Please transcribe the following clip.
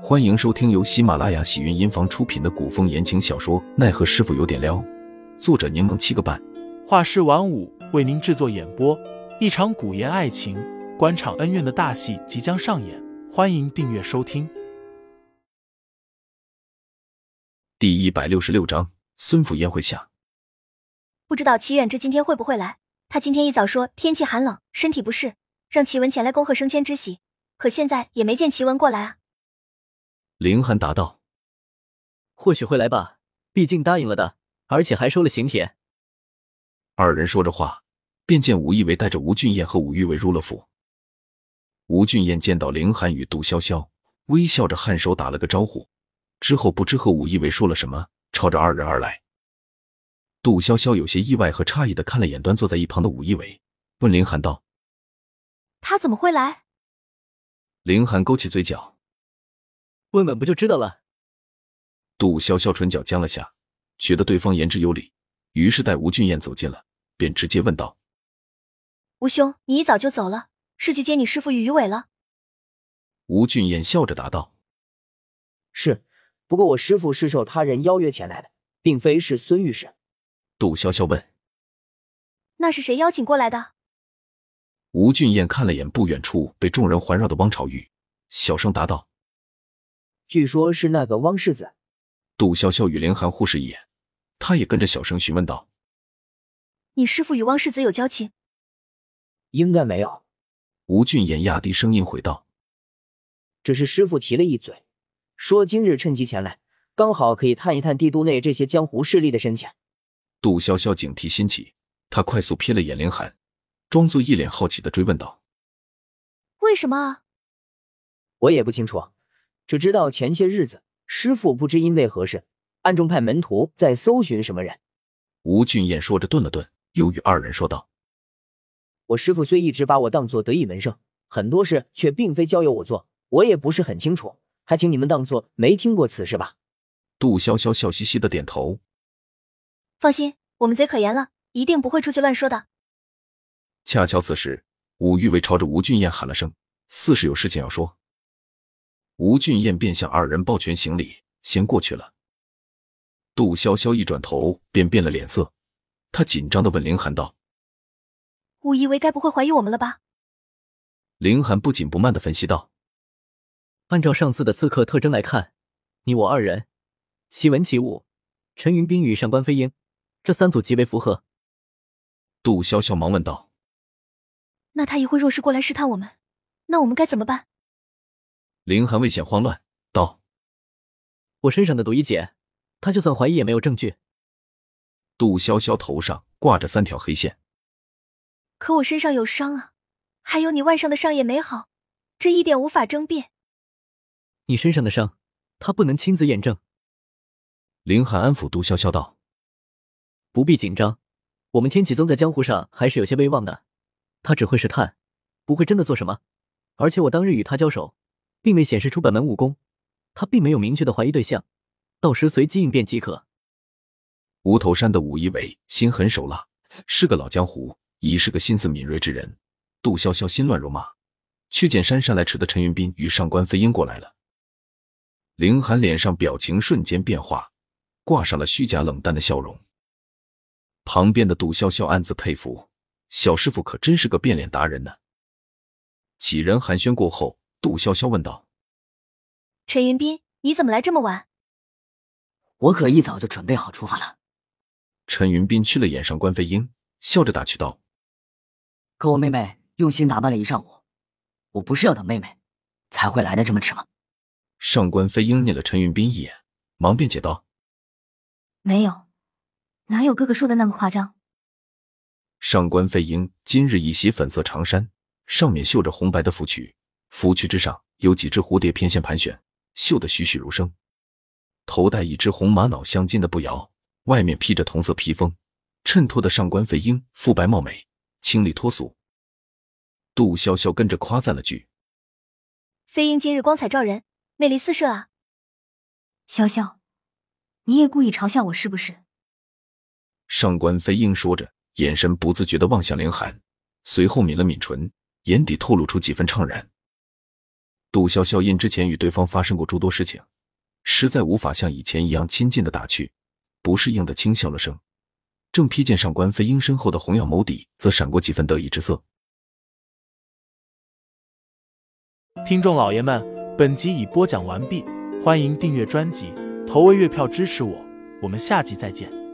欢迎收听由喜马拉雅喜云音房出品的古风言情小说《奈何师傅有点撩》，作者柠檬七个半，画师晚舞为您制作演播。一场古言爱情、官场恩怨的大戏即将上演，欢迎订阅收听。第一百六十六章：孙府宴会下，不知道齐远之今天会不会来？他今天一早说天气寒冷，身体不适，让齐文前来恭贺升迁之喜，可现在也没见齐文过来啊。凌寒答道：“或许会来吧，毕竟答应了的，而且还收了请帖。”二人说着话，便见武义伟带着吴俊彦和武玉伟入了府。吴俊彦见到凌寒与杜潇潇，微笑着颔首打了个招呼，之后不知和武义伟说了什么，朝着二人而来。杜潇潇有些意外和诧异的看了眼端坐在一旁的武义伟，问凌寒道：“他怎么会来？”凌寒勾起嘴角。问问不就知道了。杜潇潇唇角僵了下，觉得对方言之有理，于是带吴俊彦走近了，便直接问道：“吴兄，你一早就走了，是去接你师傅与于伟了？”吴俊彦笑着答道：“是，不过我师傅是受他人邀约前来的，并非是孙御史。”杜潇潇问：“那是谁邀请过来的？”吴俊彦看了眼不远处被众人环绕的汪朝玉，小声答道。据说是那个汪世子，杜潇潇与凌寒互视一眼，他也跟着小声询问道：“你师父与汪世子有交情？”应该没有。吴俊言压低声音回道：“只是师傅提了一嘴，说今日趁机前来，刚好可以探一探帝都内这些江湖势力的深浅。”杜潇潇警惕心起，他快速瞥了眼凌寒，装作一脸好奇的追问道：“为什么啊？”我也不清楚。只知道前些日子，师傅不知因为何事，暗中派门徒在搜寻什么人。吴俊彦说着，顿了顿，又与二人说道：“我师傅虽一直把我当做得意门生，很多事却并非交由我做，我也不是很清楚，还请你们当做没听过此事吧。”杜潇潇笑嘻嘻的点头：“放心，我们嘴可严了，一定不会出去乱说的。”恰巧此时，武玉伟朝着吴俊彦喊了声，似是有事情要说。吴俊彦便向二人抱拳行礼，先过去了。杜潇潇一转头便变了脸色，他紧张的问凌寒道：“武一为该不会怀疑我们了吧？”凌寒不紧不慢的分析道：“按照上次的刺客特征来看，你我二人，习文起武，陈云冰与上官飞鹰，这三组极为符合。”杜潇潇忙问道：“那他一会若是过来试探我们，那我们该怎么办？”凌寒未显慌乱，道：“我身上的毒一解，他就算怀疑也没有证据。”杜潇潇头上挂着三条黑线，可我身上有伤啊，还有你腕上的伤也没好，这一点无法争辩。你身上的伤，他不能亲自验证。林寒安抚杜潇潇道：“不必紧张，我们天启宗在江湖上还是有些威望的，他只会试探，不会真的做什么。而且我当日与他交手。”并未显示出本门武功，他并没有明确的怀疑对象，到时随机应变即可。无头山的武一伟心狠手辣，是个老江湖，已是个心思敏锐之人。杜潇潇心乱如麻，却见姗姗来迟的陈云斌与上官飞鹰过来了。凌寒脸上表情瞬间变化，挂上了虚假冷淡的笑容。旁边的杜潇潇暗自佩服，小师傅可真是个变脸达人呢。几人寒暄过后。杜潇潇问道：“陈云斌，你怎么来这么晚？”我可一早就准备好出发了。陈云斌去了眼上官飞鹰，笑着打趣道：“可我妹妹用心打扮了一上午，我不是要等妹妹才会来的这么迟吗？”上官飞鹰睨了陈云斌一眼，忙辩解道：“没有，哪有哥哥说的那么夸张？”上官飞鹰今日一袭粉色长衫，上面绣着红白的芙蕖。芙蕖之上有几只蝴蝶翩跹盘旋，绣得栩栩如生。头戴一只红玛瑙镶金的步摇，外面披着同色披风，衬托的上官飞鹰肤白貌美，清丽脱俗。杜潇潇跟着夸赞了句：“飞鹰今日光彩照人，魅力四射啊！”潇潇，你也故意嘲笑我是不是？上官飞鹰说着，眼神不自觉的望向凌寒，随后抿了抿唇，眼底透露出几分怅然。杜潇潇因之前与对方发生过诸多事情，实在无法像以前一样亲近的打趣，不适应的轻笑了声。正瞥见上官飞鹰身后的红药眸底，则闪过几分得意之色。听众老爷们，本集已播讲完毕，欢迎订阅专辑，投喂月票支持我，我们下集再见。